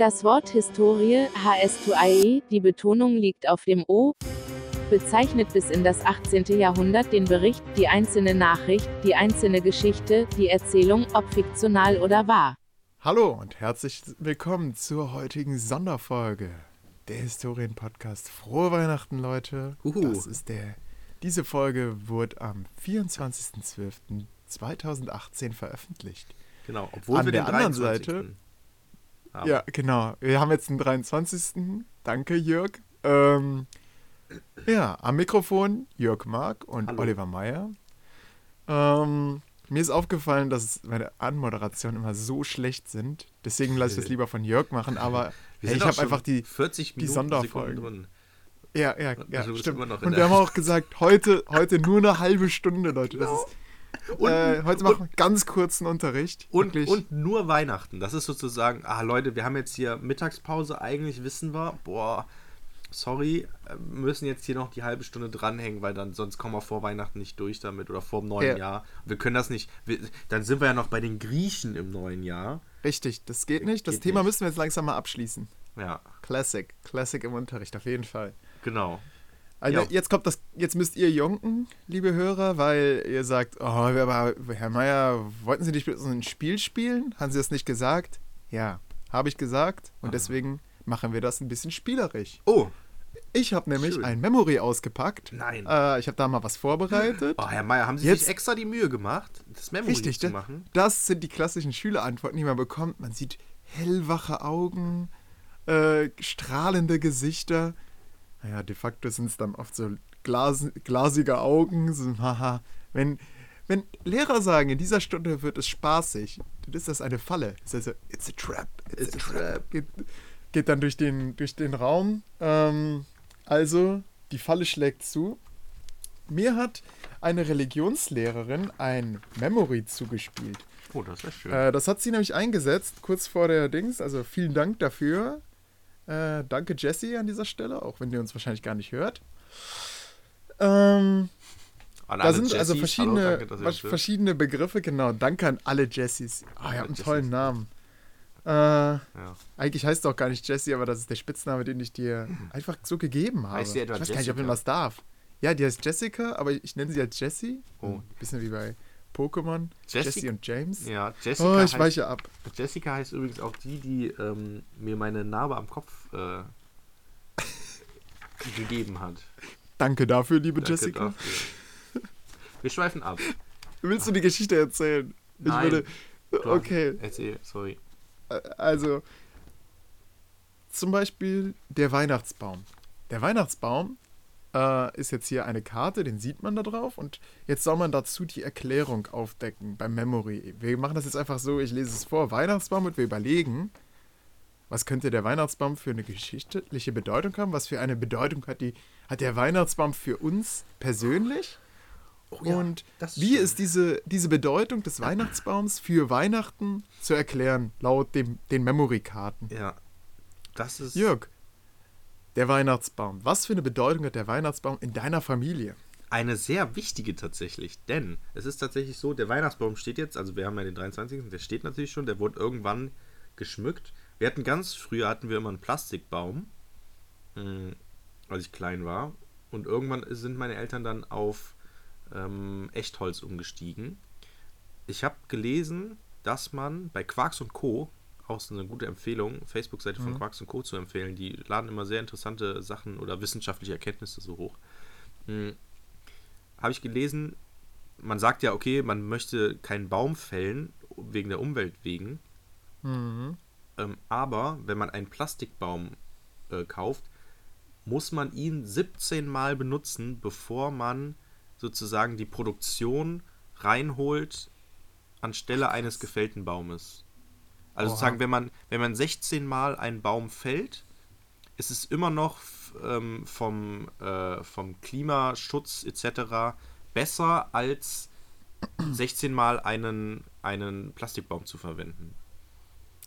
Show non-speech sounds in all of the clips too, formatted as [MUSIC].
Das Wort Historie, HS2IE, die Betonung liegt auf dem O, bezeichnet bis in das 18. Jahrhundert den Bericht, die einzelne Nachricht, die einzelne Geschichte, die Erzählung, ob fiktional oder wahr. Hallo und herzlich willkommen zur heutigen Sonderfolge der Historien-Podcast. Frohe Weihnachten, Leute. Uhu. Das ist der. Diese Folge wurde am 24.12.2018 veröffentlicht. Genau, obwohl An wir der den anderen 23. Seite- haben. Ja, genau. Wir haben jetzt den 23. Danke, Jörg. Ähm, ja, am Mikrofon Jörg Mark und Hallo. Oliver Meyer. Ähm, mir ist aufgefallen, dass meine Anmoderationen immer so schlecht sind. Deswegen lasse ich das lieber von Jörg machen. Aber hey, ich habe einfach die. 40 die Minuten Sonderfolgen. Sekunden drin. Ja, ja, ja, bist stimmt. Und wir haben auch gesagt, heute, heute nur eine halbe Stunde, Leute. Das ist, Und, äh, heute machen wir ganz kurzen Unterricht. und, und nur Weihnachten. Das ist sozusagen, ah Leute, wir haben jetzt hier Mittagspause, eigentlich wissen wir, boah, sorry, äh, müssen jetzt hier noch die halbe Stunde dranhängen, weil dann sonst kommen wir vor Weihnachten nicht durch damit oder vor dem neuen Ja. Jahr. Wir können das nicht, wir, dann sind wir ja noch bei den Griechen im neuen Jahr. Richtig, das geht nicht. Das Geht Thema nicht. müssen wir jetzt langsam mal abschließen. Ja, Classic. Classic im Unterricht, auf jeden Fall. genau. Also jetzt kommt das, jetzt müsst ihr jonken, liebe Hörer, weil ihr sagt, oh, aber Herr Meier, wollten Sie nicht mit uns ein Spiel spielen? Haben Sie das nicht gesagt? Ja, habe ich gesagt und Ah. deswegen machen wir das ein bisschen spielerisch. Oh, Ich habe nämlich Schön. ein Memory ausgepackt. Nein. Äh, ich habe da mal was vorbereitet. oh Herr Meier, haben Sie Jetzt- sich extra die Mühe gemacht, das Memory Richtig, zu das, machen? das sind die klassischen Schülerantworten, die man bekommt. Man sieht hellwache Augen, äh, strahlende Gesichter. Naja, de facto sind es dann oft so glas, glasige Augen. So, haha. Wenn, wenn Lehrer sagen, in dieser Stunde wird es spaßig, dann ist das eine Falle. Das heißt, so, it's a trap, it's, It's a trap. trap. Geht, geht dann durch den, durch den Raum. Ähm, also, die Falle schlägt zu. Mir hat eine Religionslehrerin ein Memory zugespielt. Oh, das ist schön. Äh, das hat sie nämlich eingesetzt, kurz vor der Dings. Also vielen Dank dafür. Äh, danke Jessie an dieser Stelle, auch wenn ihr uns wahrscheinlich gar nicht hört. Ähm, da sind also Jessies, verschiedene, hallo, danke, ihr was- verschiedene Begriffe. Genau, danke an alle Jessies. Ah, ihr Alle habt einen tollen Namen. Äh, Ja. eigentlich heißt du auch gar nicht Jessie, aber das ist der Spitzname, den ich dir [CLEARS THROAT] einfach so gegeben habe. Heißt sie etwa ich weiß gar nicht, ob man Jessica? das darf. Ja, die heißt Jessica, aber ich nenne sie als Jessie. Oh. Ein bisschen wie bei Pokémon. Jessi- Jessie und James. Ja, Jessica, Oh, ich heißt, weiche ab. Jessica heißt übrigens auch die, die ähm, mir meine Narbe am Kopf äh, [LAUGHS] gegeben hat. Danke dafür, liebe Danke Jessica. dafür. Wir schweifen ab. Willst du die Geschichte erzählen? Ich Nein. würde. Okay, Erzähl, sorry. also. Zum Beispiel der Weihnachtsbaum. Der Weihnachtsbaum äh, ist jetzt hier eine Karte, den sieht man da drauf. Und jetzt soll man dazu die Erklärung aufdecken beim Memory. Wir machen das jetzt einfach so, ich lese es vor. Weihnachtsbaum und wir überlegen, was könnte der Weihnachtsbaum für eine geschichtliche Bedeutung haben? Was für eine Bedeutung hat, die, hat der Weihnachtsbaum für uns persönlich? Oh ja, Und ist wie schön. ist diese, diese Bedeutung des Weihnachtsbaums für Weihnachten zu erklären, laut dem, den Memory-Karten? Ja. Das ist. Jörg, der Weihnachtsbaum. Was für eine Bedeutung hat der Weihnachtsbaum in deiner Familie? Eine sehr wichtige tatsächlich, denn es ist tatsächlich so, der Weihnachtsbaum steht jetzt, also wir haben ja den 23., der steht natürlich schon, der wurde irgendwann geschmückt. Wir hatten ganz früher hatten wir immer einen Plastikbaum, mh, als ich klein war. Und irgendwann sind meine Eltern dann auf ähm, Echtholz umgestiegen. Ich habe gelesen, dass man bei Quarks und Co. auch so eine gute Empfehlung, Facebook-Seite von Quarks und Co. zu empfehlen. Die laden immer sehr interessante Sachen oder wissenschaftliche Erkenntnisse so hoch. Hm, Habe ich gelesen, man sagt ja, okay, man möchte keinen Baum fällen, wegen der Umwelt wegen. Mhm. Ähm, aber wenn man einen Plastikbaum äh, kauft, muss man ihn 17 Mal benutzen, bevor man sozusagen die Produktion reinholt anstelle eines gefällten Baumes. Also Oha. sozusagen, wenn man, wenn man 16 Mal einen Baum fällt, ist es immer noch ähm, vom, äh, vom Klimaschutz etc. besser als 16 Mal einen, einen Plastikbaum zu verwenden.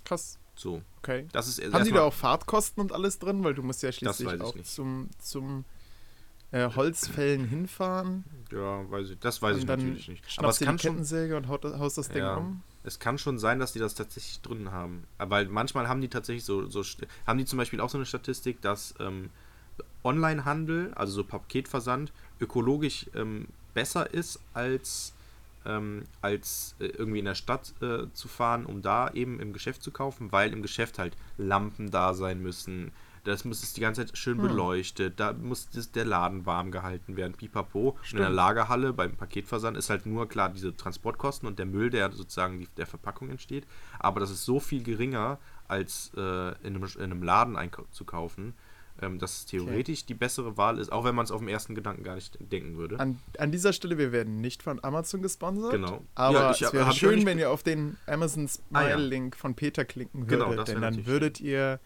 Krass. So. Okay. Das ist Haben die da auch Fahrtkosten und alles drin? Weil du musst ja schließlich ich auch nicht. zum, zum äh, Holzfällen hinfahren. Ja, weiß ich. Das weiß ich natürlich nicht. Aber es kann die schon, Kettensäge und haust das Ding Ja. um. Es kann schon sein, dass die das tatsächlich drin haben. Weil manchmal haben die tatsächlich so, so haben die zum Beispiel auch so eine Statistik, dass ähm, Onlinehandel, also so Paketversand, ökologisch ähm, besser ist als ähm, als äh, irgendwie in der Stadt äh, zu fahren, um da eben im Geschäft zu kaufen, weil im Geschäft halt Lampen da sein müssen. Das muss es die ganze Zeit schön Hm. beleuchtet, da muss das, der Laden warm gehalten werden, pipapo. Und in der. Lagerhalle beim Paketversand ist halt nur klar diese Transportkosten und der Müll, der sozusagen die, der Verpackung entsteht. Aber das ist so viel geringer, als äh, in, einem, in einem Laden einzukaufen, ähm, dass es theoretisch die bessere Wahl ist, auch wenn man es auf den ersten Gedanken gar nicht denken würde. An, an dieser Stelle, wir werden nicht von Amazon gesponsert. Genau. Aber Ja, ich es wäre schön, wenn ihr auf den Amazon Ah, ja. Smile-Link von Peter klicken Genau, würdet. wär denn dann würdet ihr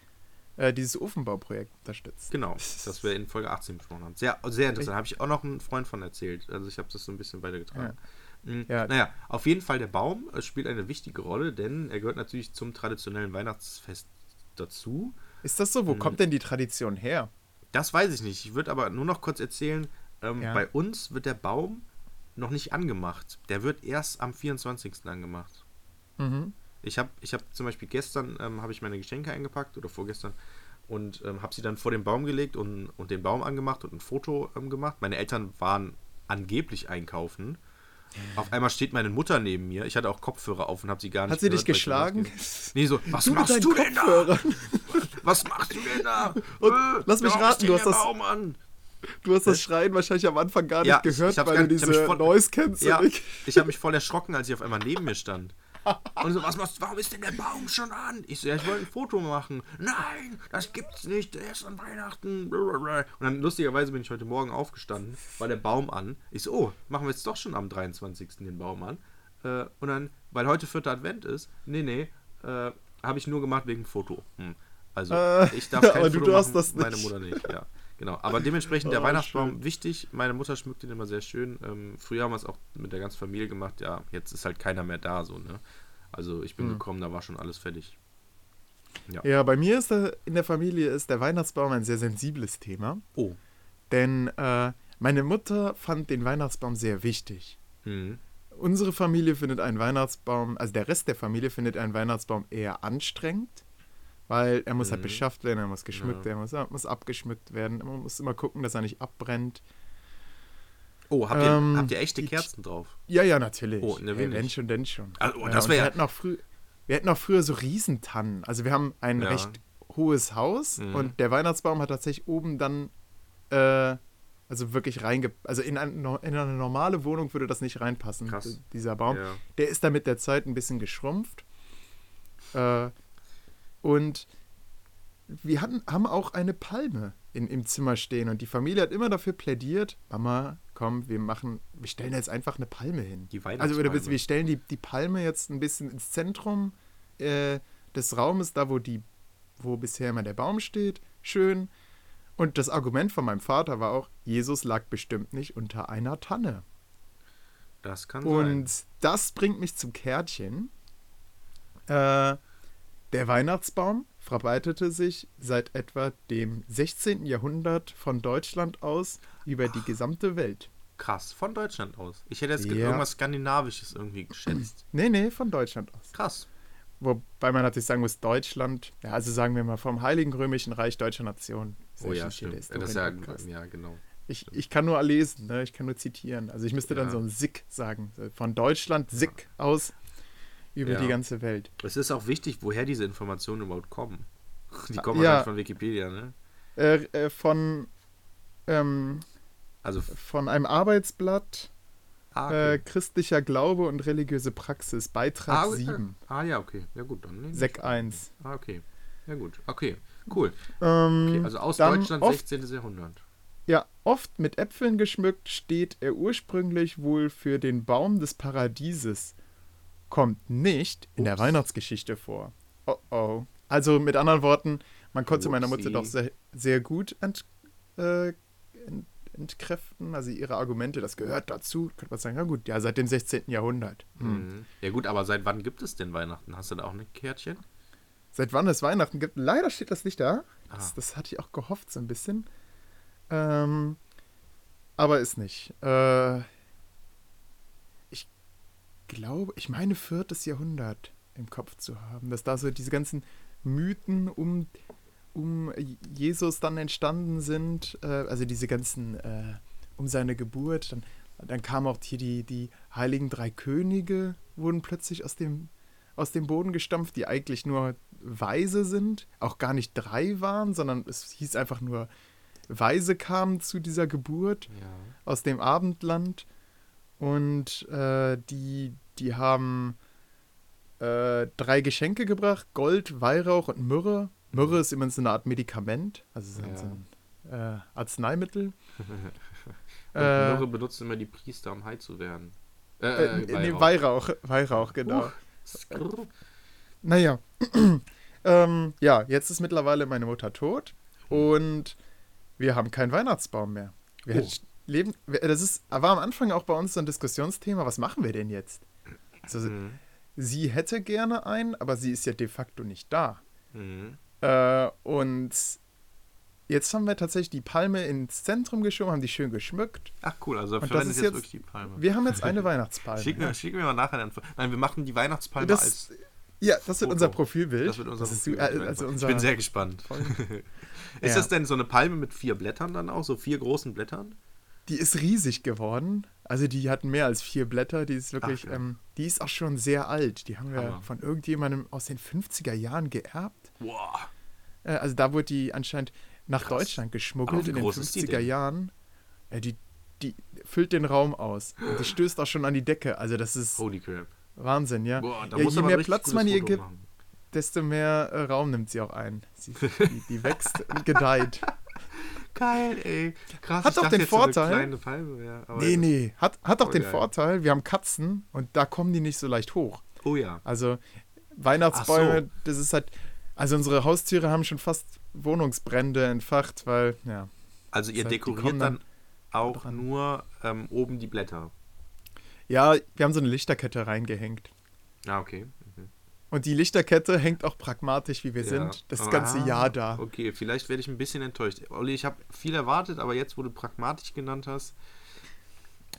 äh, dieses Ofenbauprojekt unterstützen. Genau, das wir in Folge 18 besprochen haben. Sehr, sehr interessant. Habe ich auch noch einen Freund von erzählt. Also ich habe das so ein bisschen weitergetragen. Mhm. Ja. Naja, auf jeden Fall der Baum äh, spielt eine wichtige Rolle, denn er gehört natürlich zum traditionellen Weihnachtsfest dazu. Ist das so? Wo Mhm. kommt denn die Tradition her? Das weiß ich nicht. Ich würde aber nur noch kurz erzählen, ähm, Ja. bei uns wird der Baum noch nicht angemacht. Der wird erst am 24. angemacht. Mhm. Ich habe ich hab zum Beispiel gestern ähm, habe ich meine Geschenke eingepackt oder vorgestern und ähm, habe sie dann vor den Baum gelegt und, und den Baum angemacht und ein Foto ähm, gemacht. Meine Eltern waren angeblich einkaufen. Auf einmal steht meine Mutter neben mir. Ich hatte auch Kopfhörer auf und habe sie gar nicht Hat sie dich gehört, weil ich geschlagen? Nee, so, [LAUGHS] was Du machst du denn da? [LAUGHS] Was machst du denn da? Und Äh, lass mich raten, du hast das- Baum an? Du hast das Schreien wahrscheinlich am Anfang gar nicht Ja, ich- gehört, ich hab's weil gar du ich diese voll- Noise kennst. Ja, ich- ich habe mich voll erschrocken, als sie auf einmal neben mir stand. Und so, was machst du? Warum ist denn der Baum schon an? Ich so, ja, ich wollte ein Foto machen. Nein, das gibt's nicht. Der ist an Weihnachten. Und dann lustigerweise bin ich heute Morgen aufgestanden, war der Baum an. Ich so, oh, machen wir jetzt doch schon am 23. den Baum an. Äh, und dann, weil heute vierter Advent ist, nee, nee, äh, habe ich nur gemacht wegen Foto. Hm. Also, Äh, ich darf kein aber du Foto darfst machen, das nicht. meine Mutter nicht, ja. Genau, aber dementsprechend der Oh, Weihnachtsbaum schön. wichtig. Meine Mutter schmückt den immer sehr schön. Ähm, früher haben wir es auch mit der ganzen Familie gemacht. Ja, jetzt ist halt keiner mehr da, so, ne? Also ich bin Hm. gekommen, da war schon alles fertig. Ja, bei mir ist der, in der Familie ist der Weihnachtsbaum ein sehr sensibles Thema. Oh. Denn äh, meine Mutter fand den Weihnachtsbaum sehr wichtig. Mhm. Unsere Familie findet einen Weihnachtsbaum, also der Rest der Familie findet einen Weihnachtsbaum eher anstrengend, weil er muss halt Mhm. beschafft werden, er muss geschmückt Ja. werden, er muss, muss abgeschmückt werden, man muss immer gucken, dass er nicht abbrennt. Oh, habt ihr, Ähm, habt ihr echte Kerzen drauf? Ja, ja, natürlich. Oh, ne, wenig. wenn schon, denn schon. Also, oh, Ja, das wär wir ja- hatten auch früh, wir hatten auch früher so Riesentannen. Also wir haben ein Ja. recht hohes Haus Mhm. und der Weihnachtsbaum hat tatsächlich oben dann äh, also wirklich reinge... Also in, ein, in eine normale Wohnung würde das nicht reinpassen, Krass. dieser Baum. Ja. Der ist dann mit der Zeit ein bisschen geschrumpft. Äh, und wir hatten, haben auch eine Palme in, im Zimmer stehen und die Familie hat immer dafür plädiert, Mama, komm, wir machen, wir stellen jetzt einfach eine Palme hin. Die Also oder wir stellen die, die Palme jetzt ein bisschen ins Zentrum äh, des Raumes, da wo die, wo bisher immer der Baum steht, schön. Und das Argument von meinem Vater war auch, Jesus lag bestimmt nicht unter einer Tanne. Das kann Und sein. das bringt mich zum Kärtchen. Äh, der Weihnachtsbaum verbreitete sich seit etwa dem 16. Jahrhundert von Deutschland aus über die gesamte Welt. Krass, von Deutschland aus. Ich hätte jetzt Ja. irgendwas Skandinavisches irgendwie geschätzt. Nee, nee, von Deutschland aus. Krass. Wobei man natürlich sagen muss, Deutschland, ja, also sagen wir mal vom Heiligen Römischen Reich Deutscher Nation. Oh ja, stimmt. Ja, das ist ja, ja, genau. ich, ich kann nur lesen, ne? ich kann nur zitieren. Also ich müsste dann Ja. so ein Sick sagen. Von Deutschland, Sick aus über Ja. die ganze Welt. Es ist auch wichtig, woher diese Informationen überhaupt kommen. Die kommen Ja. halt von Wikipedia, ne? Äh, äh, von, ähm, Also, von einem Arbeitsblatt ah, äh, okay. Christlicher Glaube und religiöse Praxis, Beitrag ah, okay. 7, ah, ja, okay. Ja, gut, dann. ich Sek an. 1. Ah, okay. Ja, gut. Okay, cool. Ähm, Okay, also aus Deutschland, oft, 16. Jahrhundert. Ja, oft mit Äpfeln geschmückt steht er ursprünglich wohl für den Baum des Paradieses. Kommt nicht in der. Weihnachtsgeschichte vor. Oh oh. Also mit anderen Worten, man konnte meiner Mutter Upsi. doch sehr, sehr gut ent, äh, ent, entkräften, also ihre Argumente, das gehört dazu. Könnte man sagen, na gut, ja, seit dem 16. Jahrhundert. Hm. Mhm. Ja, gut, aber seit wann gibt es denn Weihnachten? Hast du da auch ein Kärtchen? Seit wann es Weihnachten gibt? Leider steht das nicht da. Das, Ah. das hatte ich auch gehofft, so ein bisschen. Ähm, aber ist nicht. Äh, glaube, ich meine viertes Jahrhundert im Kopf zu haben, dass da so diese ganzen Mythen um, um Jesus dann entstanden sind, äh, also diese ganzen, äh, um seine Geburt, dann, dann kamen auch hier die, die heiligen drei Könige, wurden plötzlich aus dem, aus dem Boden gestampft, die eigentlich nur Weise sind, auch gar nicht drei waren, sondern es hieß einfach nur, Weise kamen zu dieser Geburt Ja. aus dem Abendland und äh, die, die haben äh, drei Geschenke gebracht: Gold, Weihrauch und Myrrhe. Myrrhe ist immer so eine Art Medikament, also so, Ja. so ein äh, Arzneimittel. [LAUGHS] Und Äh, Myrrhe benutzen immer die Priester, um high zu werden. Äh, äh, äh, nee, Weihrauch. Weihrauch, Weihrauch, genau. Skrrr. Naja, [CLEARS THROAT] ähm, ja, jetzt ist mittlerweile meine Mutter tot und wir haben keinen Weihnachtsbaum mehr. Wir Oh. hätten- leben, das ist, war am Anfang auch bei uns so ein Diskussionsthema, was machen wir denn jetzt? Also, Mhm. sie hätte gerne einen, aber sie ist ja de facto nicht da. Mhm. Äh, und jetzt haben wir tatsächlich die Palme ins Zentrum geschoben, haben die schön geschmückt. Ach cool, also das verwenden ist jetzt jetzt- wirklich die Palme. Wir haben jetzt eine [LAUGHS] Weihnachtspalme. Schick mir, schick mir mal nachher den. Nein, wir machen die Weihnachtspalme das, als. ja, das wird Foto. unser Profilbild. Das wird unser ist, Profil- äh, also unser, Ich bin sehr gespannt. [LAUGHS] ist Ja. das denn so eine Palme mit vier Blättern dann auch? So vier großen Blättern? Die ist riesig geworden. Also die hat mehr als vier Blätter. Die ist wirklich, Ach, ähm, die ist auch schon sehr alt. Die haben wir Hammer. von irgendjemandem aus den 50er Jahren geerbt. Boah. Äh, also da wurde die anscheinend nach Krass. Deutschland geschmuggelt in den groß ist die 50er denn? Jahren. Äh, die, die füllt den Raum aus. Und die stößt auch schon an die Decke. Also das ist Holy crap. Wahnsinn, ja. Boah, ja je mehr Platz man ihr gibt, desto mehr äh, Raum nimmt sie auch ein. Sie, [LAUGHS] die, die wächst und gedeiht. Geil, ey. Krass. Hat doch den so Vorteil- kleine Palme, aber- Nee, nee. Hat, hat auch Voll den geil. Vorteil, wir haben Katzen und da kommen die nicht so leicht hoch. Oh ja. Also Weihnachtsbäume, Ach das ist halt. Also unsere Haustiere haben schon fast Wohnungsbrände entfacht, weil, ja. Also ihr die dekoriert dann, dann auch dran. nur ähm, oben die Blätter. Ja, wir haben so eine Lichterkette reingehängt. Ah, okay. Und die Lichterkette hängt auch pragmatisch, wie wir Ja. sind, das ganze Ah, Jahr da. Okay, vielleicht werde ich ein bisschen enttäuscht. Olli, ich habe viel erwartet, aber jetzt, wo du pragmatisch genannt hast,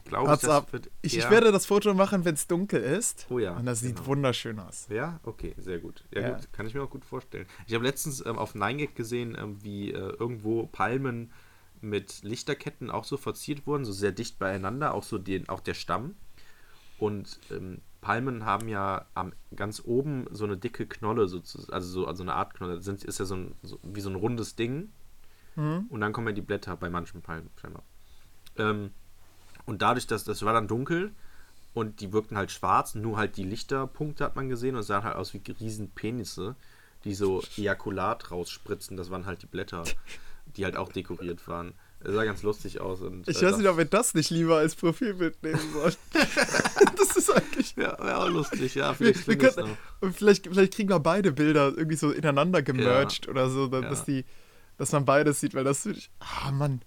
glaube ich, up? wird Ich, ich werde das Foto machen, wenn es dunkel ist. Oh ja, Und das sieht genau. wunderschön aus. Ja, okay, sehr gut. Ja, Ja. gut, kann ich mir auch gut vorstellen. Ich habe letztens ähm, auf 9gag gesehen, ähm, wie äh, irgendwo Palmen mit Lichterketten auch so verziert wurden, so sehr dicht beieinander, auch so den, auch der Stamm. Und ähm, Palmen haben ja am, ganz oben so eine dicke Knolle, sozusagen, also so also eine Art Knolle. Das sind, ist ja so, ein, so wie so ein rundes Ding. Mhm. Und dann kommen ja die Blätter bei manchen Palmen scheinbar. Ähm, und dadurch, dass das war dann dunkel und die wirkten halt schwarz, nur halt die Lichterpunkte hat man gesehen und sahen halt aus wie riesen Penisse, die so Ejakulat rausspritzen. Das waren halt die Blätter, die halt auch dekoriert waren. Es sah ganz lustig aus. Und, Ich äh, weiß nicht, ob wir das nicht lieber als Profilbild nehmen sollen. [LAUGHS] das ist eigentlich. Ja, wäre auch lustig, ja. Wir, Vielleicht wir ich's können, vielleicht, vielleicht kriegen wir beide Bilder irgendwie so ineinander gemerged oder so, da- Ja. dass, die, dass man beides sieht, weil das ich. Ah, Mann.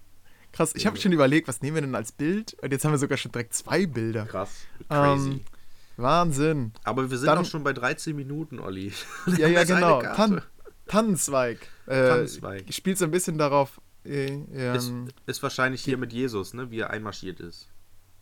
Krass. Ich habe Ja. schon überlegt, was nehmen wir denn als Bild? Und jetzt haben wir sogar schon direkt zwei Bilder. Krass. Crazy. Ähm, Wahnsinn. Aber wir sind dann- auch schon bei 13 Minuten, Olli. Ja, ja, [LAUGHS] genau. Tan Tannenzweig. Äh, Tannenzweig. Spielt so ein bisschen darauf. Äh, Ist, ähm, ist wahrscheinlich hier mit Jesus, ne, wie er einmarschiert ist.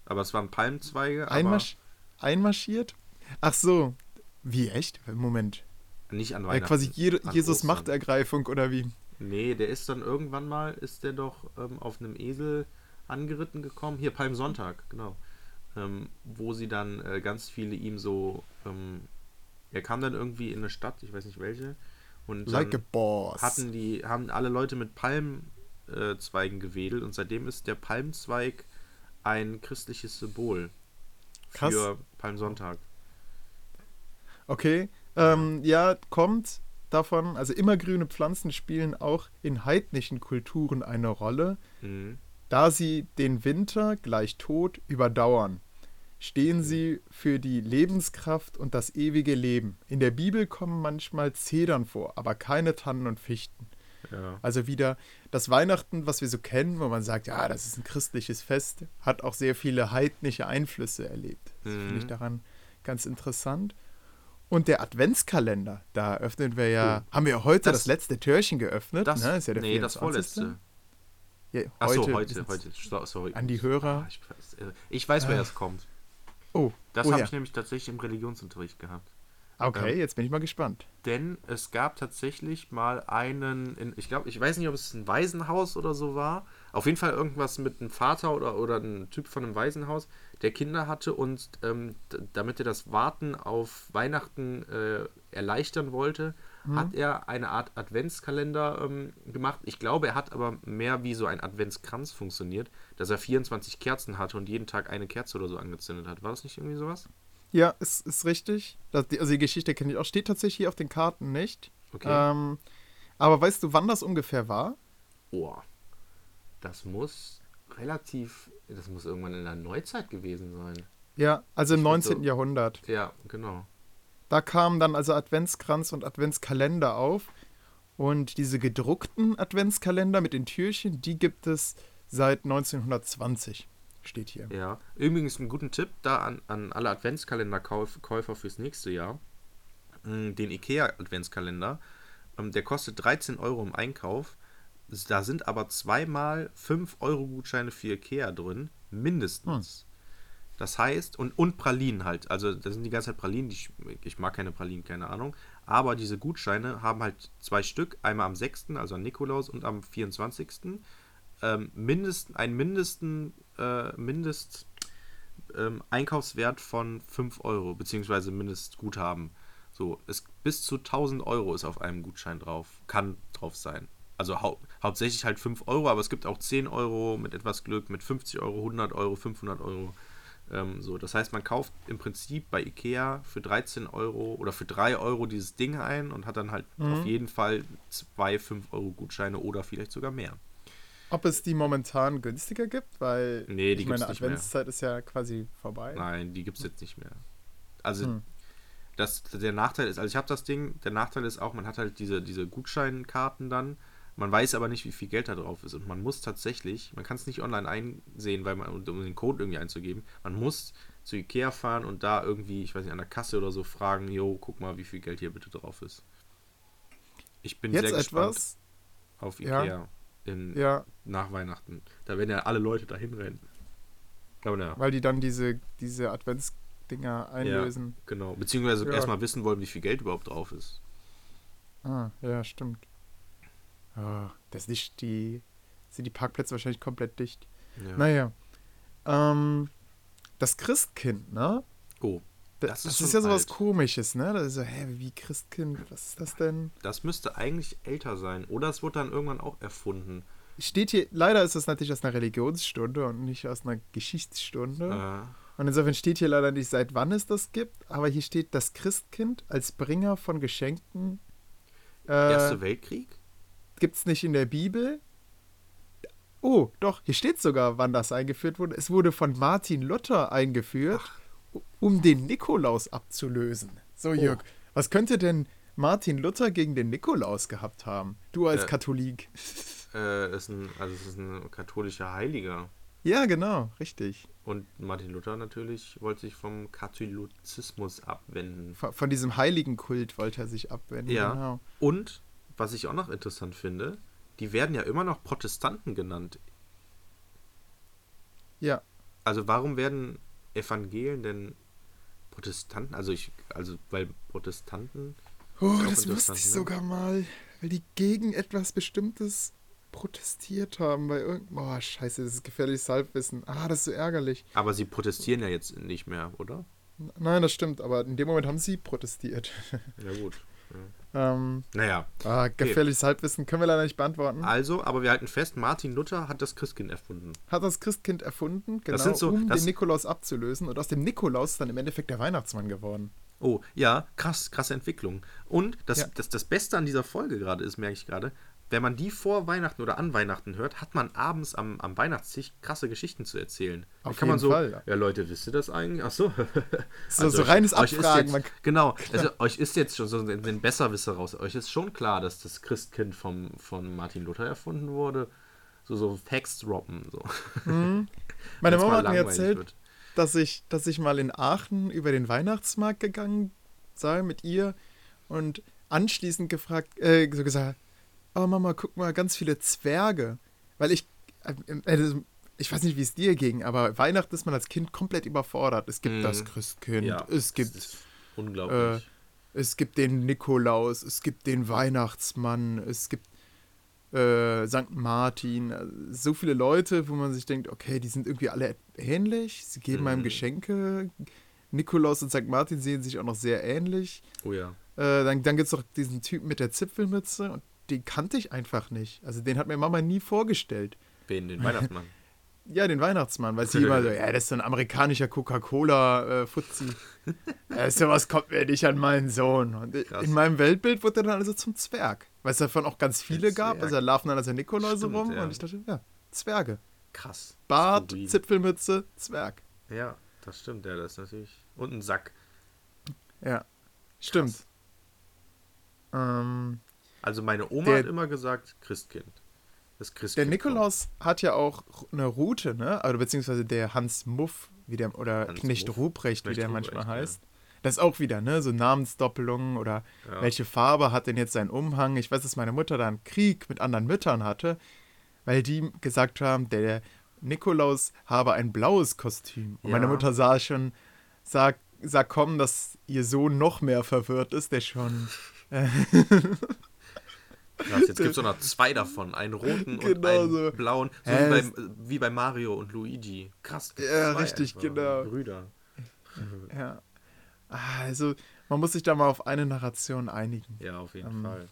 Aber es waren Palmzweige, einmarsch einmarschiert? Ach so. Wie echt? Moment. nicht an Ja, Weihnachten. quasi Je Jesus Ostern. Machtergreifung oder wie? Nee, der ist dann irgendwann mal, ist der doch ähm, auf einem Esel angeritten gekommen. Hier, Palmsonntag, genau. Ähm, wo sie dann äh, ganz viele ihm so, ähm, er kam dann irgendwie in eine Stadt, ich weiß nicht welche, und Like a dann boss. hatten die, haben alle Leute mit Palmzweigen äh, Zweigen gewedelt und seitdem ist der Palmzweig ein christliches Symbol Krass. für Palmsonntag. Okay. Ähm, ja, kommt davon, also immergrüne Pflanzen spielen auch in heidnischen Kulturen eine Rolle, Mhm. da sie den Winter gleich Tod überdauern. Stehen sie für die Lebenskraft und das ewige Leben. In der Bibel kommen manchmal Zedern vor, aber keine Tannen und Fichten. Ja. Also wieder das Weihnachten, was wir so kennen, wo man sagt, ja, das ist ein christliches Fest, hat auch sehr viele heidnische Einflüsse erlebt. Das finde ich Mhm. daran ganz interessant. Und der Adventskalender, da öffnen wir ja, haben wir ja heute das, Das- letzte Türchen geöffnet. Das, ne? Ist ja der nee, das 24.. vorletzte. Ja, heute, heute, heute, so- sorry. An die Hörer. Ah, Ich weiß, äh, ich weiß woher Ah. es kommt. Oh, Das woher? habe ich nämlich tatsächlich im Religionsunterricht gehabt. Okay, Ähm, jetzt bin ich mal gespannt. Denn es gab tatsächlich mal einen, in, ich glaube, ich weiß nicht, ob es ein Waisenhaus oder so war. Auf jeden Fall irgendwas mit einem Vater oder, oder ein Typ von einem Waisenhaus, der Kinder hatte und ähm, damit er das Warten auf Weihnachten äh, erleichtern wollte, hat er eine Art Adventskalender ähm, gemacht. Ich glaube, er hat aber mehr wie so ein Adventskranz funktioniert, dass er 24 Kerzen hatte und jeden Tag eine Kerze oder so angezündet hat. War das nicht irgendwie sowas? Ja, ist, ist richtig. Das, die, also die Geschichte kenne ich auch. Steht tatsächlich hier auf den Karten nicht. Okay. Ähm, aber weißt du, wann das ungefähr war? Oh, das muss relativ, das muss irgendwann in der Neuzeit gewesen sein. Ja, also im Ich würd 19. so- Jahrhundert. Ja, genau. Da kamen dann also Adventskranz und Adventskalender auf. Und diese gedruckten Adventskalender mit den Türchen, die gibt es seit 1920. Steht hier. Ja. Übrigens einen guten Tipp da an, an alle Adventskalenderkäufer fürs nächste Jahr. Mm, Den IKEA Adventskalender. Ähm, Der kostet 13 Euro im Einkauf. Da sind aber zweimal 5 Euro Gutscheine für IKEA drin. Mindestens. Das heißt, und, und Pralinen halt. Also da sind die ganze Zeit Pralinen. Die, ich, ich mag keine Pralinen, keine Ahnung. Aber diese Gutscheine haben halt zwei Stück. Einmal am 6., also an Nikolaus, und am 24. Ähm, mindest, einen mindesten, äh, Mindest ähm, Einkaufswert von 5 Euro, beziehungsweise Mindestguthaben. So, es, bis zu 1000 Euro ist auf einem Gutschein drauf. Kann drauf sein. Also hau hauptsächlich halt 5 Euro, aber es gibt auch 10 Euro mit etwas Glück, mit 50 Euro, 100 Euro, 500 Euro. Ähm, so, das heißt, man kauft im Prinzip bei Ikea für 13 Euro oder für 3 Euro dieses Ding ein und hat dann halt auf jeden Fall zwei 5 Euro Gutscheine oder vielleicht sogar mehr. Ob es die momentan günstiger gibt? Weil Nee, die ich meine, nicht mehr. Adventszeit ist ja quasi vorbei. Nein, die gibt es jetzt nicht mehr. Also, Hm. das, der Nachteil ist, also ich habe das Ding, der Nachteil ist auch, man hat halt diese, diese Gutscheinkarten dann, man weiß aber nicht, wie viel Geld da drauf ist und man muss tatsächlich, man kann es nicht online einsehen, weil man, um den Code irgendwie einzugeben, man muss zu Ikea fahren und da irgendwie, ich weiß nicht, an der Kasse oder so fragen, jo, guck mal, wie viel Geld hier bitte drauf ist. Ich bin Jetzt sehr gespannt etwas. auf Ja. In, Ja, nach Weihnachten. Da werden ja alle Leute dahin rennen. Aber naja. weil die dann diese, diese Adventsdinger einlösen. Genau, beziehungsweise Ja. erstmal wissen wollen, wie viel Geld überhaupt drauf ist. Ah, ja, stimmt. Ah, das ist die. Sind die Parkplätze wahrscheinlich komplett dicht. Ja. Naja. Ähm, das Christkind, ne? Oh, Das, Das ist ist ja sowas alt. Komisches, ne? Das ist so, hä, wie Christkind, was ist das denn? das müsste eigentlich älter sein. Oder es wurde dann irgendwann auch erfunden. Steht hier, leider ist das natürlich aus einer Religionsstunde und nicht aus einer Geschichtsstunde. Äh, Und insofern steht hier leider nicht, seit wann es das gibt, aber hier steht das Christkind als Bringer von Geschenken. Äh, Erster Weltkrieg? Gibt es nicht in der Bibel? Oh, doch, hier steht sogar, wann das eingeführt wurde. Es wurde von Martin Luther eingeführt, um den Nikolaus abzulösen. So, Jörg, was könnte denn Martin Luther gegen den Nikolaus gehabt haben? Du als Äh. Katholik. [LAUGHS] Äh, ist ein, also es ist ein katholischer Heiliger. Ja, genau, richtig. Und Martin Luther natürlich wollte sich vom Katholizismus abwenden. Von, von diesem heiligen Kult wollte er sich abwenden. Ja. Genau. Und, was ich auch noch interessant finde, die werden ja immer noch Protestanten genannt. Ja, Also warum werden Evangelien denn Protestanten? Also ich, also weil Protestanten Oh, das wusste ich sogar mal, weil die gegen etwas Bestimmtes protestiert haben bei irgendeinem. Oh, scheiße, das ist gefährliches Halbwissen. Ah, das ist so ärgerlich. Aber sie protestieren ja jetzt nicht mehr, oder? Nein, das stimmt, aber in dem Moment haben sie protestiert. Ja, gut. Ähm, Naja, ah, gefährliches Halbwissen können wir leider nicht beantworten. also, aber wir halten fest, Martin Luther hat das Christkind erfunden. Hat das Christkind erfunden, genau, sind so- um das- den Nikolaus abzulösen. Und aus dem Nikolaus ist dann im Endeffekt der Weihnachtsmann geworden. Oh, ja, krass, krasse Entwicklung. Und das, Ja. das, das Beste an dieser Folge gerade ist, merke ich gerade, wenn man die vor Weihnachten oder an Weihnachten hört, hat man abends am, am Weihnachtstisch krasse Geschichten zu erzählen. Da Auf kann man jeden so, Fall. ja Leute, wisst ihr das eigentlich? Ach so. [LAUGHS] So- so reines Abfragen, man- Jetzt, genau, [LAUGHS] also euch ist jetzt schon so den Besserwisser raus. Euch ist schon klar, dass das Christkind vom, von Martin Luther erfunden wurde. So, so Facts droppen. So. [LAUGHS] Meine Wenn's Mama hat mir erzählt, wird. dass ich, dass ich mal in Aachen über den Weihnachtsmarkt gegangen sei mit ihr und anschließend gefragt, äh, so gesagt, oh Mama, guck mal, ganz viele Zwerge. Weil ich, äh, also, ich weiß nicht, wie es dir ging, aber Weihnachten ist man als Kind komplett überfordert. Es gibt Mhm. das Christkind, Ja, es gibt unglaublich. es gibt den Nikolaus, es gibt den Weihnachtsmann, es gibt äh, St. Martin. Also So viele Leute, wo man sich denkt, okay, die sind irgendwie alle ähnlich. Sie geben einem Mhm. Geschenke. Nikolaus und St. Martin sehen sich auch noch sehr ähnlich. oh ja. Äh, dann dann gibt es noch diesen Typen mit der Zipfelmütze und den kannte ich einfach nicht. Also den hat mir Mama nie vorgestellt. Wen, den Weihnachtsmann? [LAUGHS] Ja, den Weihnachtsmann, weil sie immer so, ja, das ist so ein amerikanischer Coca-Cola-Fuzzi. [LAUGHS] äh, sowas kommt mir nicht an meinen Sohn. Und Krass. in meinem Weltbild wurde er dann also zum Zwerg. Weil es davon auch ganz viele gab. Also da laufen dann also Nikoläuse Stimmt, rum ja. und ich dachte, ja, Zwerge. Krass. Bart, Skurril. Zipfelmütze, Zwerg. Ja, das stimmt, ja, das ist natürlich. Und ein Sack. Ja, stimmt. Ähm, Also meine Oma Der- hat immer gesagt, Christkind. Das der Christkind. Nikolaus hat ja auch eine Route, ne? Oder beziehungsweise der Hans Muff, wie der, oder Hans Knecht Muff? Ruprecht, wie Knecht der Ruprecht, manchmal ja. heißt. Das ist auch wieder, ne? So Namensdoppelungen oder Ja. welche Farbe hat denn jetzt sein Umhang? Ich weiß, dass meine Mutter da einen Krieg mit anderen Müttern hatte, weil die gesagt haben, der Nikolaus habe ein blaues Kostüm. Und meine Ja. Mutter sah schon, sah, sah kommen, dass ihr Sohn noch mehr verwirrt ist, der schon. [LAUGHS] Krass, jetzt gibt es noch zwei davon. Einen roten und Genau einen so. blauen. So wie, bei, wie bei Mario und Luigi. Krass. Ja, zwei richtig, einfach. genau. Brüder. Ja. Ah, Also, man muss sich da mal auf eine Narration einigen. Ja, auf jeden Ähm. Fall.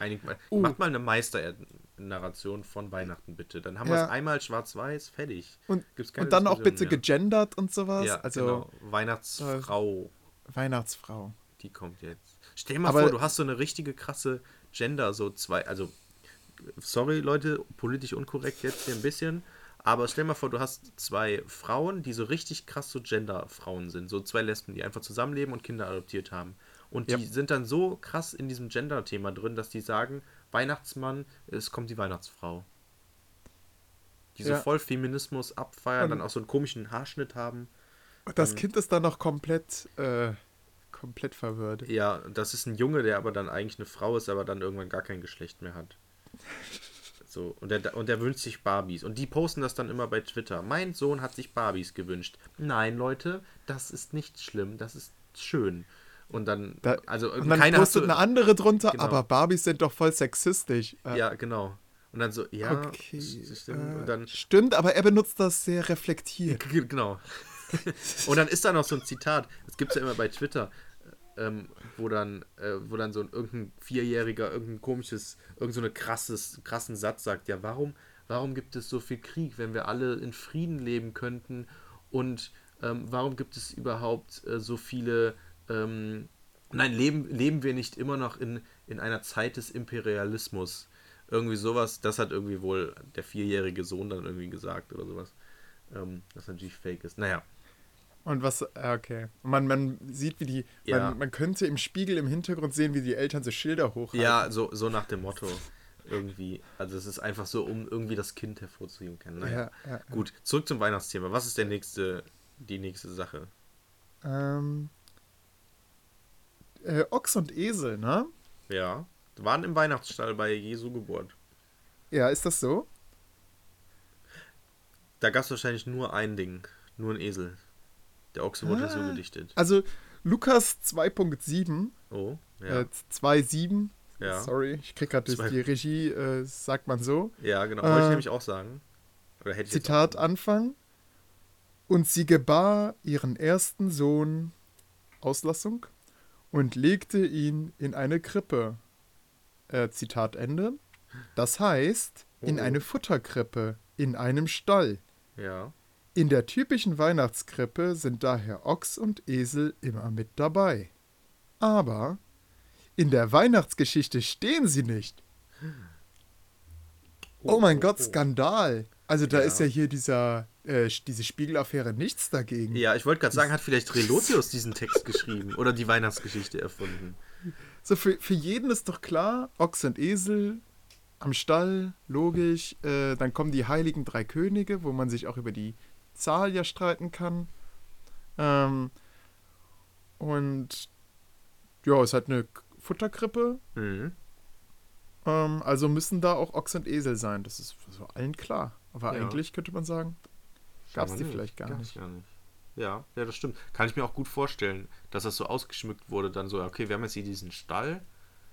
Einig, Uh. Macht mal eine Meister-Narration von Weihnachten bitte. Dann haben wir Ja. es einmal schwarz-weiß, fertig. Und, und dann auch bitte mehr. gegendert und sowas. Ja, also genau. Weihnachtsfrau, Weihnachtsfrau. die kommt jetzt. Stell mal Aber- vor, du hast so eine richtige krasse Gender, so zwei, also sorry Leute, politisch unkorrekt jetzt hier ein bisschen, aber stell mal vor, du hast zwei Frauen, die so richtig krass so Gender-Frauen sind, so zwei Lesben, die einfach zusammenleben und Kinder adoptiert haben. Und die Ja. sind dann so krass in diesem Gender-Thema drin, dass die sagen, Weihnachtsmann, es kommt die Weihnachtsfrau. Die so Ja. voll Feminismus abfeiern, Und- dann auch so einen komischen Haarschnitt haben. Und das Ähm. Kind ist dann noch komplett, äh, komplett verwirrt. Ja, das ist ein Junge, der aber dann eigentlich eine Frau ist, aber dann irgendwann gar kein Geschlecht mehr hat. [LAUGHS] So, und der, und der wünscht sich Barbies. Und die posten das dann immer bei Twitter. Mein Sohn hat sich Barbies gewünscht. Nein, Leute, das ist nicht schlimm, das ist schön. Und dann, Da, also und dann keiner postet so, eine andere drunter, Genau. aber Barbies sind doch voll sexistisch. Äh, Ja, genau. Und dann so, ja, okay. stimmt. äh, dann, stimmt, aber er benutzt das sehr reflektiert. [LAUGHS] Genau. Und dann ist da noch so ein Zitat, das gibt es ja immer bei Twitter, ähm, wo dann, äh, wo dann so ein irgendein Vierjähriger irgendein komisches, irgend so krasses, krassen Satz sagt, ja, warum, warum gibt es so viel Krieg, wenn wir alle in Frieden leben könnten und ähm, warum gibt es überhaupt äh, so viele, ähm, nein, leben, leben wir nicht immer noch in, in einer Zeit des Imperialismus? Irgendwie sowas, das hat irgendwie wohl der vierjährige Sohn dann irgendwie gesagt oder sowas. Ähm, was natürlich fake ist. Naja, Und was, äh, okay. Und man, man sieht, wie die, Ja. man, man könnte im Spiegel im Hintergrund sehen, wie die Eltern so Schilder hochhalten. ja, so, so nach dem Motto. Irgendwie. Also es ist einfach so, um irgendwie das Kind hervorzuheben können. Naja. Ja, ja. Gut, zurück zum Weihnachtsthema. Was ist der nächste, die nächste Sache? Ähm, äh, Ochs und Esel, ne? Ja. Waren im Weihnachtsstall bei Jesu Geburt. Ja, ist das so? Da gab es wahrscheinlich nur ein Ding. Nur ein Esel. Der Ochse wurde so Ah. gedichtet. Also, Lukas 2.7, Oh, ja. äh, 2.7, Ja. sorry, ich krieg gerade die Regie, äh, sagt man so. Ja, genau. Wollte ich Äh, nämlich auch sagen. Zitat auch- Anfang. Und sie gebar ihren ersten Sohn, Auslassung, und legte ihn in eine Krippe. Äh, Zitat Ende. Das heißt, in Oh. eine Futterkrippe, in einem Stall. Ja. In der typischen Weihnachtskrippe sind daher Ochs und Esel immer mit dabei. Aber in der Weihnachtsgeschichte stehen sie nicht. Oh mein Gott, Skandal. Also da Ja. ist ja hier dieser, äh, diese Spiegelaffäre nichts dagegen. Ja, ich wollte gerade sagen, hat vielleicht [LAUGHS] Relotius diesen Text geschrieben oder die Weihnachtsgeschichte erfunden. So für, für jeden ist doch klar, Ochs und Esel am Stall, logisch. Äh, dann kommen die heiligen drei Könige, wo man sich auch über die Zahl ja streiten kann. Ähm, und ja, es hat eine Futterkrippe. Mhm. Ähm, also müssen da auch Ochs und Esel sein. Das ist so allen klar. Aber Ja. eigentlich könnte man sagen, gab es die Scheinbar vielleicht gar nicht. gar nicht. Ja, ja, das stimmt. Kann ich mir auch gut vorstellen, dass das so ausgeschmückt wurde, dann so, okay, wir haben jetzt hier diesen Stall.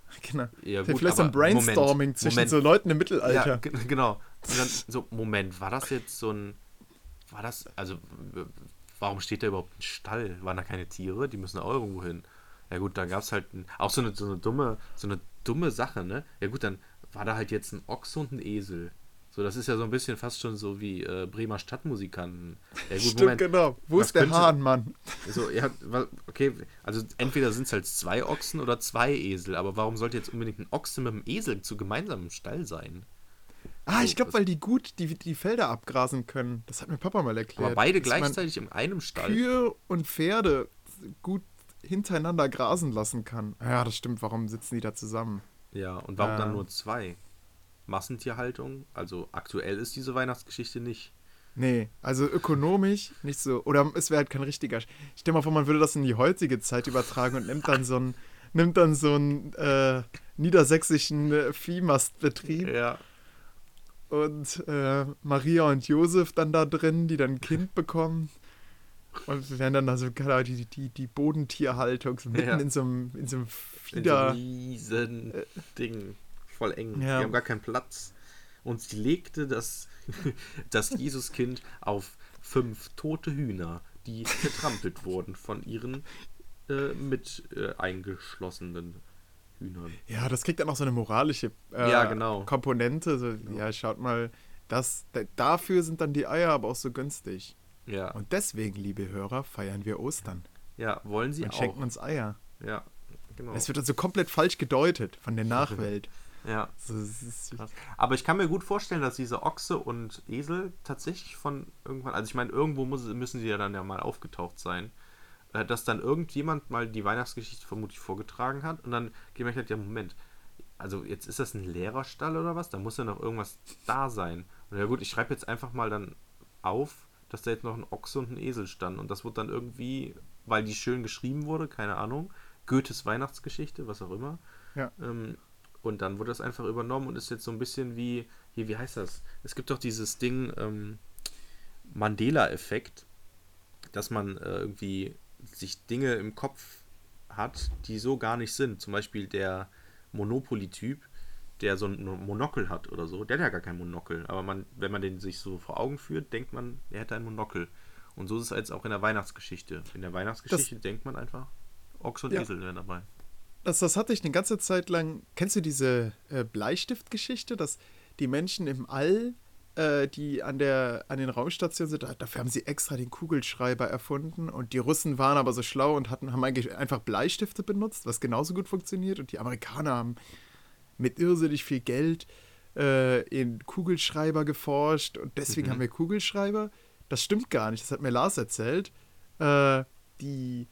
[LAUGHS] Genau. Ja, vielleicht so ein Brainstorming Moment, zwischen Moment. so Leuten im Mittelalter. Ja, ge- genau. Und dann so, Moment, war das jetzt so ein. War das. Also, warum steht da überhaupt ein Stall? Waren da keine Tiere? Die müssen auch irgendwo hin. Ja, gut, da gab es halt ein, auch so eine, so eine dumme, so eine dumme Sache, ne? Ja, gut, dann war da halt jetzt ein Ochse und ein Esel. So, das ist ja so ein bisschen fast schon so wie äh, Bremer Stadtmusikanten. Ja, gut, Stimmt, genau. Wo ist der Hahn, Mann? so, ja, okay, also entweder sind es halt zwei Ochsen oder zwei Esel, aber warum sollte jetzt unbedingt ein Ochse mit einem Esel zu gemeinsam im Stall sein? Ah, ich glaube, weil die gut die, die Felder abgrasen können. Das hat mir Papa mal erklärt. Aber beide gleichzeitig in einem Stall. Kühe und Pferde gut hintereinander grasen lassen kann. Ja, das stimmt. Warum sitzen die da zusammen? Ja, und warum dann Ah. nur zwei? Massentierhaltung? Also aktuell ist diese Weihnachtsgeschichte nicht. Nee, also ökonomisch nicht so. Oder es wäre halt kein richtiger. Stell dir mal vor, man würde das in die heutige Zeit übertragen und nimmt dann so einen, nimmt dann so einen äh, niedersächsischen äh, Viehmastbetrieb Ja. Und äh, Maria und Josef dann da drin, die dann ein Kind bekommen. Und wir wären dann da so, die, die, die Bodentierhaltung, so mitten Ja. in so einem, in so einem In so Fieder. riesen Ding. Voll eng. Ja. Die haben gar keinen Platz. Und sie legte das, [LAUGHS] das Jesuskind auf fünf tote Hühner, die zertrampelt wurden von ihren äh, mit äh, eingeschlossenen Hühnern. Ja, das kriegt dann auch so eine moralische äh, Ja, genau. Komponente. So, Ja, schaut mal, das, da, dafür sind dann die Eier aber auch so günstig. Ja, Und deswegen, liebe Hörer, feiern wir Ostern ja wollen sie und auch. schenken uns Eier. Ja, genau. Es wird also komplett falsch gedeutet von der Nachwelt. [LAUGHS] ja. So, ist. Aber ich kann mir gut vorstellen, dass diese Ochse und Esel tatsächlich von irgendwann, also ich meine, irgendwo muss, müssen sie ja dann ja mal aufgetaucht sein, dass dann irgendjemand mal die Weihnachtsgeschichte vermutlich vorgetragen hat und dann gemerkt hat, ja Moment, also jetzt ist das ein Lehrerstall oder was? Da muss ja noch irgendwas da sein. Und ja gut, ich schreibe jetzt einfach mal dann auf, dass da jetzt noch ein Ochse und ein Esel standen und das wird dann irgendwie, weil die schön geschrieben wurde, keine Ahnung, Goethes Weihnachtsgeschichte, was auch immer. ja. Ähm, und dann wurde das einfach übernommen und ist jetzt so ein bisschen wie, hier, wie heißt das? Es gibt doch dieses Ding, ähm, Mandela-Effekt, dass man äh, irgendwie sich Dinge im Kopf hat, die so gar nicht sind. Zum Beispiel der Monopoly-Typ, der so ein Monokel hat oder so, der hat ja gar kein Monokel. Aber man, wenn man den sich so vor Augen führt, denkt man, er hätte ein Monokel. Und so ist es jetzt auch in der Weihnachtsgeschichte. In der Weihnachtsgeschichte denkt man einfach, Ochs und Ja. Esel wären dabei. Das, das hatte ich eine ganze Zeit lang. Kennst du diese äh, Bleistiftgeschichte, dass die Menschen im All, äh, die an, der, an den Raumstationen sind, da- dafür haben sie extra den Kugelschreiber erfunden und die Russen waren aber so schlau und hatten, haben eigentlich einfach Bleistifte benutzt, was genauso gut funktioniert und die Amerikaner haben mit irrsinnig viel Geld äh, in Kugelschreiber geforscht und deswegen Mhm. haben wir Kugelschreiber. Das stimmt gar nicht, das hat mir Lars erzählt. Äh, die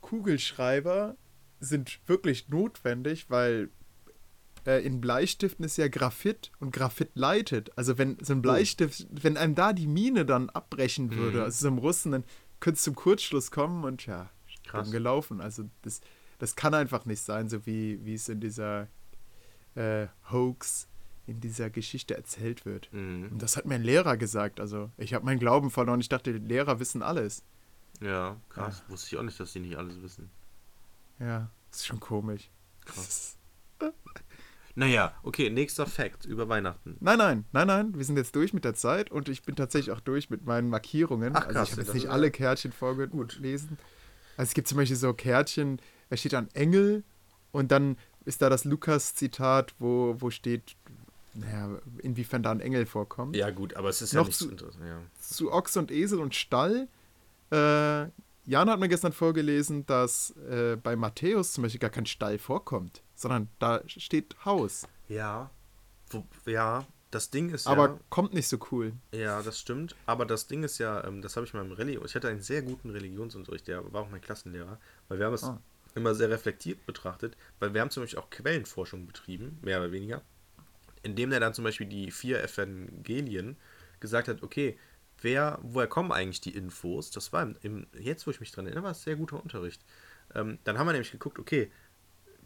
Kugelschreiber sind wirklich notwendig, weil äh, in Bleistiften ist ja Graphit und Graphit leitet. Also wenn so ein Bleistift, wenn einem da die Mine dann abbrechen würde, Mhm. also so im Russen, dann könnte es zum Kurzschluss kommen und ja, Krass. gelaufen. Also das, das kann einfach nicht sein, so wie, wie es in dieser äh, Hoax, in dieser Geschichte erzählt wird. Mhm. Und das hat mir ein Lehrer gesagt. Also ich habe meinen Glauben verloren. Ich dachte, die Lehrer wissen alles. Ja, krass. Wusste ich auch nicht, dass die nicht alles wissen. Ja, das ist schon komisch. Krass. [LAUGHS] Naja, okay, nächster Fact über Weihnachten. Nein, nein, nein, nein, wir sind jetzt durch mit der Zeit und ich bin tatsächlich auch durch mit meinen Markierungen. Ach, also krass, ich habe jetzt nicht alle Kärtchen vorgelesen. Also es gibt zum Beispiel so Kärtchen, da steht dann Engel und dann ist da das Lukas-Zitat, wo, wo steht, naja, inwiefern da ein Engel vorkommt. Ja, gut, aber es ist Noch ja nicht zu- so interessant. Ja. Zu Ochs und Esel und Stall. Äh, Jana hat mir gestern vorgelesen, dass äh, bei Matthäus zum Beispiel gar kein Stall vorkommt, sondern da steht Haus. Ja, ja, das Ding ist Aber ja. kommt nicht so cool. Ja, das stimmt. Aber das Ding ist ja, ähm, das habe ich mal im Religion. Ich hatte einen sehr guten Religionsunterricht, der war auch mein Klassenlehrer, weil wir haben es Ah. immer sehr reflektiert betrachtet, weil wir haben zum Beispiel auch Quellenforschung betrieben, mehr oder weniger, indem der dann zum Beispiel die vier Evangelien gesagt hat, okay, wer, woher kommen eigentlich die Infos? Das war im, im jetzt, wo ich mich dran erinnere, war es sehr guter Unterricht. Ähm, dann haben wir nämlich geguckt, okay,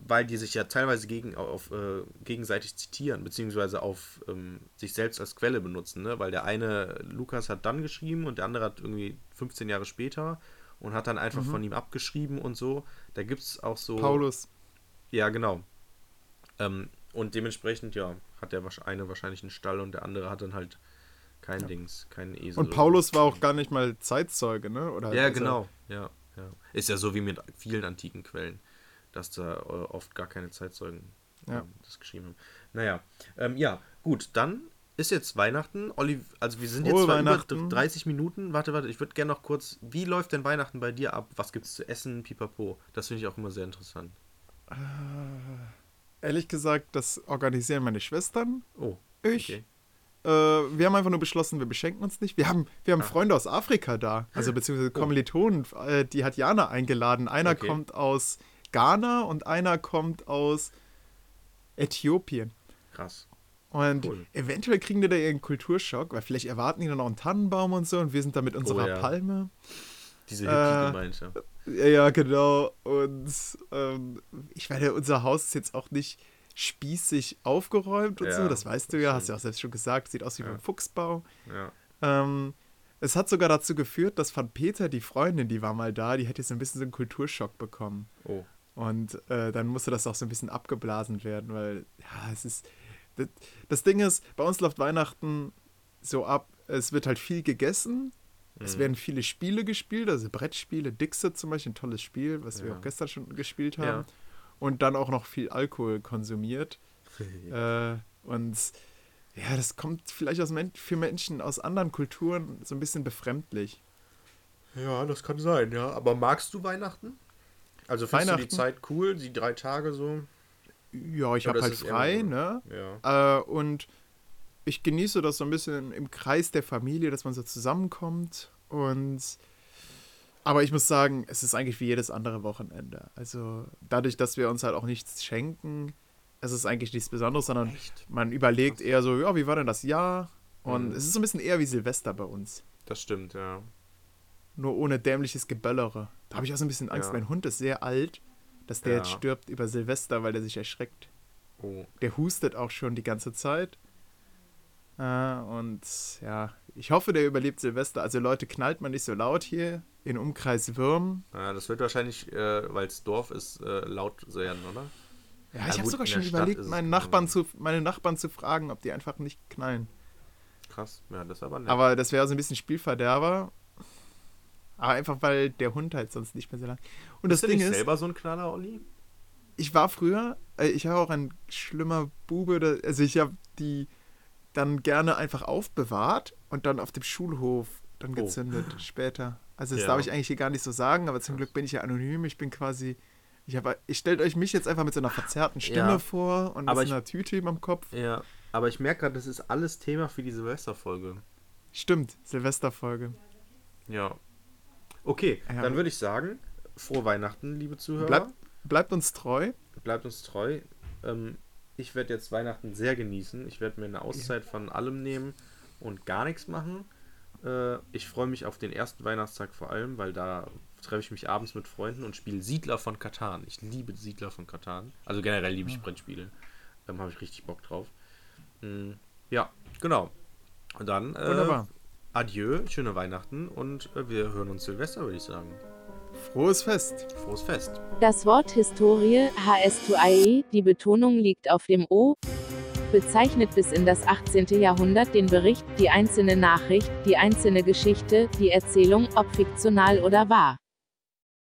weil die sich ja teilweise gegen, auf, äh, gegenseitig zitieren, beziehungsweise auf ähm, sich selbst als Quelle benutzen, ne? Weil der eine, Lukas hat dann geschrieben und der andere hat irgendwie 15 Jahre später und hat dann einfach Mhm. von ihm abgeschrieben und so. Da gibt es auch so. Paulus. Ja, genau. Ähm, und dementsprechend, ja, hat der eine wahrscheinlich einen Stall und der andere hat dann halt kein Dings, keinen Esel. Und Paulus war auch gar nicht mal Zeitzeuge, ne? Oder. Ja, also- genau. Ja, ja. Ist ja so wie mit vielen antiken Quellen, dass da äh, oft gar keine Zeitzeugen Ja. ähm, das geschrieben haben. Naja, ähm, ja, gut, dann ist jetzt Weihnachten. Olli, also wir sind jetzt zwar über Weihnachten. 30 Minuten. Warte, warte, ich würde gerne noch kurz, wie läuft denn Weihnachten bei dir ab? Was gibt's zu essen, pipapo? Das finde ich auch immer sehr interessant. Ehrlich gesagt, das organisieren meine Schwestern. Oh, Ich. okay. Äh, wir haben einfach nur beschlossen, wir beschenken uns nicht. Wir haben, wir haben Ah. Freunde aus Afrika da, also beziehungsweise [LAUGHS] Kommilitonen. Äh, die hat Jana eingeladen. Einer Okay. kommt aus Ghana und einer kommt aus Äthiopien. Krass. Und Cool. eventuell kriegen die da ihren Kulturschock, weil vielleicht erwarten die dann auch einen Tannenbaum und so und wir sind da mit unserer Oh ja. Palme. Diese Äh, Hippie gemeint, ja. Genau. Und ähm, ich meine, unser Haus ist jetzt auch nicht spießig aufgeräumt und Ja, so. Das weißt du ja, hast du ja auch selbst schon gesagt. Sieht aus wie Ja. beim Fuchsbau. ja. Ähm, es hat sogar dazu geführt, dass von Peter, die Freundin, die war mal da, die hätte so ein bisschen so einen Kulturschock bekommen. Oh. Und äh, dann musste das auch so ein bisschen abgeblasen werden, weil, ja, es ist. Das, das Ding ist, bei uns läuft Weihnachten so ab, es wird halt viel gegessen, es Mhm. werden viele Spiele gespielt, also Brettspiele, Dixit zum Beispiel, ein tolles Spiel, was wir Ja. auch gestern schon gespielt haben. Ja. Und dann auch noch viel Alkohol konsumiert. [LAUGHS] Äh, und ja, das kommt vielleicht aus Men für Menschen aus anderen Kulturen so ein bisschen befremdlich. Ja, das kann sein, ja. Aber magst du Weihnachten? Also findest du die? Zeit cool, die drei Tage so? Ja, ich habe ist halt eher frei, so- ne? Ja. Äh, und ich genieße das so ein bisschen im Kreis der Familie, dass man so zusammenkommt. Und aber ich muss sagen, es ist eigentlich wie jedes andere Wochenende. Also dadurch, dass wir uns halt auch nichts schenken, es ist eigentlich nichts Besonderes, sondern Echt? man überlegt eher so, ja, wie war denn das Jahr? Und Mhm. es ist so ein bisschen eher wie Silvester bei uns. Das stimmt, ja. Nur ohne dämliches Geböllere. Da habe ich auch so ein bisschen Angst. Ja. Mein Hund ist sehr alt, dass der Ja. jetzt stirbt über Silvester, weil der sich erschreckt. Oh. Der hustet auch schon die ganze Zeit. Äh, und ja, ich hoffe, der überlebt Silvester. Also Leute, knallt man nicht so laut hier in Umkreis Würm. Ja, das wird wahrscheinlich, äh, weil es Dorf ist, äh, laut sein, oder? Ja, ich habe sogar schon überlegt, genauso. Nachbarn zu, meine Nachbarn zu fragen, ob die einfach nicht knallen. Krass. Ja, das aber nett. Aber das wäre so ein bisschen Spielverderber. Aber einfach, weil der Hund halt sonst nicht mehr so lang. Und Bist das du Ding nicht ist, selber so ein Knaller, Olli? ich war früher, äh, ich war auch ein schlimmer Bube, also ich habe die dann gerne einfach aufbewahrt und dann auf dem Schulhof dann Oh. gezündet später. Also das Ja. darf ich eigentlich hier gar nicht so sagen, aber zum Glück bin ich ja anonym. Ich bin quasi, ich habe, ich stellt euch mich jetzt einfach mit so einer verzerrten Stimme Ja. vor und Aber mit so einer Tüte im Kopf. Ja. Aber ich merke gerade, das ist alles Thema für die Silvesterfolge. Stimmt, Silvesterfolge. Ja. Okay, Ja. dann würde ich sagen, frohe Weihnachten, liebe Zuhörer. Bleibt, bleibt uns treu. Bleibt uns treu. Ähm, ich werde jetzt Weihnachten sehr genießen. Ich werde mir eine Auszeit von allem nehmen und gar nichts machen. Äh, ich freue mich auf den ersten Weihnachtstag vor allem, weil da treffe ich mich abends mit Freunden und spiele Siedler von Katan. Ich liebe Siedler von Katan. Also generell liebe ich Brettspiele. Ähm, Habe ich richtig Bock drauf. Mm, ja, genau. Und dann äh, Wunderbar. Adieu, schöne Weihnachten und äh, wir hören uns Silvester, würde ich sagen. Frohes Fest. Frohes Fest. Das Wort Historie, HS2IE, die Betonung liegt auf dem O, bezeichnet bis in das 18. Jahrhundert den Bericht, die einzelne Nachricht, die einzelne Geschichte, die Erzählung, ob fiktional oder wahr.